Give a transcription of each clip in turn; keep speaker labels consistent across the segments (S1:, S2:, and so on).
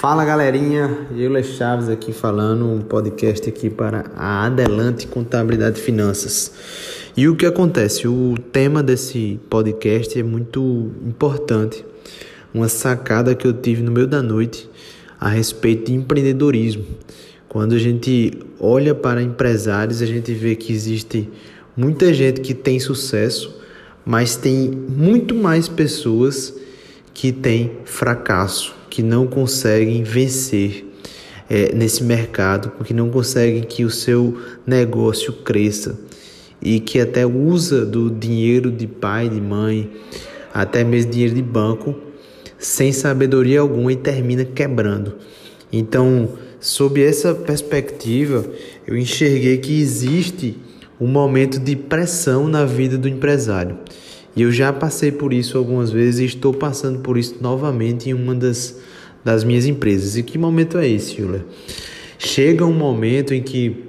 S1: Fala galerinha, Euler Chaves aqui falando, um podcast aqui para a Adelante Contabilidade e Finanças. E o que acontece? O tema desse podcast é muito importante, uma sacada que eu tive no meio da noite a respeito de empreendedorismo. Quando a gente olha para empresários, a gente vê que existe muita gente que tem sucesso, mas tem muito mais pessoas que têm fracasso que não conseguem vencer é, nesse mercado, que não conseguem que o seu negócio cresça e que até usa do dinheiro de pai, de mãe, até mesmo dinheiro de banco, sem sabedoria alguma e termina quebrando. Então, sob essa perspectiva, eu enxerguei que existe um momento de pressão na vida do empresário. E eu já passei por isso algumas vezes e estou passando por isso novamente em uma das, das minhas empresas. E que momento é esse, Yulia? Chega um momento em que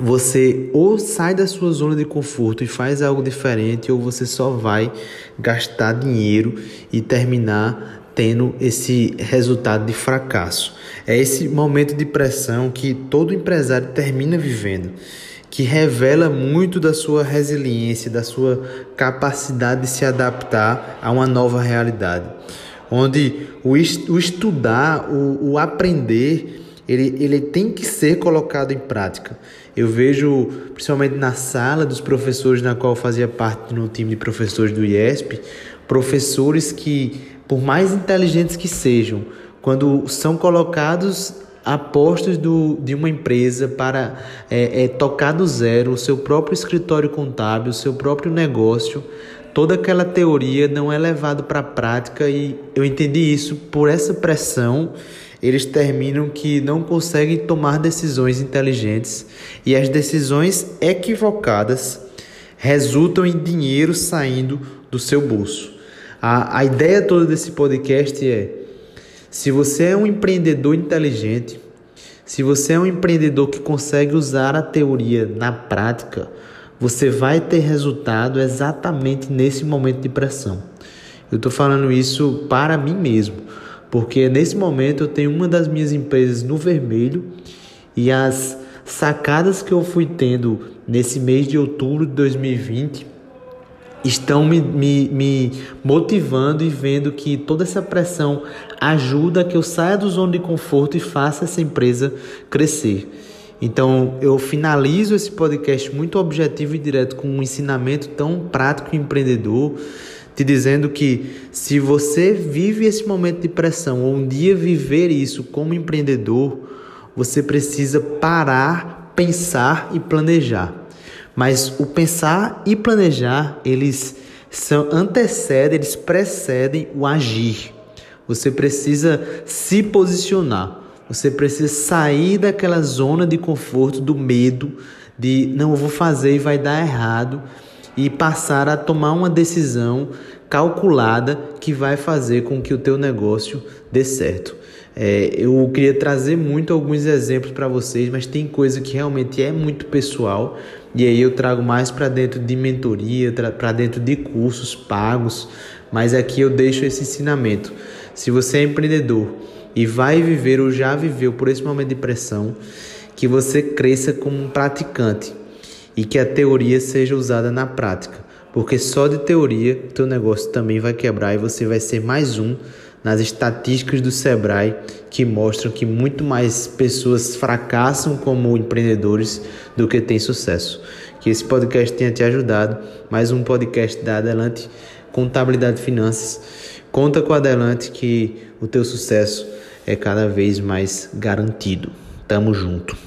S1: você ou sai da sua zona de conforto e faz algo diferente, ou você só vai gastar dinheiro e terminar tendo esse resultado de fracasso. É esse momento de pressão que todo empresário termina vivendo que revela muito da sua resiliência, da sua capacidade de se adaptar a uma nova realidade. Onde o, estudar, o, o aprender, ele, ele tem que ser colocado em prática. Eu vejo, principalmente na sala dos professores na qual fazia parte no time de professores do IESP, professores que, por mais inteligentes que sejam, quando são colocados apostos do, de uma empresa para é, é, tocar do zero o seu próprio escritório contábil, o seu próprio negócio, toda aquela teoria não é levado para a prática e eu entendi isso por essa pressão eles terminam que não conseguem tomar decisões inteligentes e as decisões equivocadas resultam em dinheiro saindo do seu bolso. A, a ideia toda desse podcast é se você é um empreendedor inteligente, se você é um empreendedor que consegue usar a teoria na prática, você vai ter resultado exatamente nesse momento de pressão. Eu estou falando isso para mim mesmo, porque nesse momento eu tenho uma das minhas empresas no vermelho e as sacadas que eu fui tendo nesse mês de outubro de 2020 estão me, me, me, motivando e vendo que toda essa pressão ajuda a que eu saia do zona de conforto e faça essa empresa crescer. Então, eu finalizo esse podcast muito objetivo e direto com um ensinamento tão prático e empreendedor, te dizendo que se você vive esse momento de pressão ou um dia viver isso como empreendedor, você precisa parar, pensar e planejar. Mas o pensar e planejar, eles são antecedem, eles precedem o agir. Você precisa se posicionar. Você precisa sair daquela zona de conforto, do medo de não vou fazer e vai dar errado e passar a tomar uma decisão calculada que vai fazer com que o teu negócio dê certo. É, eu queria trazer muito alguns exemplos para vocês, mas tem coisa que realmente é muito pessoal e aí eu trago mais para dentro de mentoria, para dentro de cursos pagos, mas aqui eu deixo esse ensinamento. Se você é empreendedor e vai viver ou já viveu por esse momento de pressão, que você cresça como um praticante e que a teoria seja usada na prática, porque só de teoria teu negócio também vai quebrar e você vai ser mais um nas estatísticas do Sebrae que mostram que muito mais pessoas fracassam como empreendedores do que têm sucesso. Que esse podcast tenha te ajudado. Mais um podcast da Adelante Contabilidade e Finanças. Conta com a Adelante que o teu sucesso é cada vez mais garantido. Tamo junto.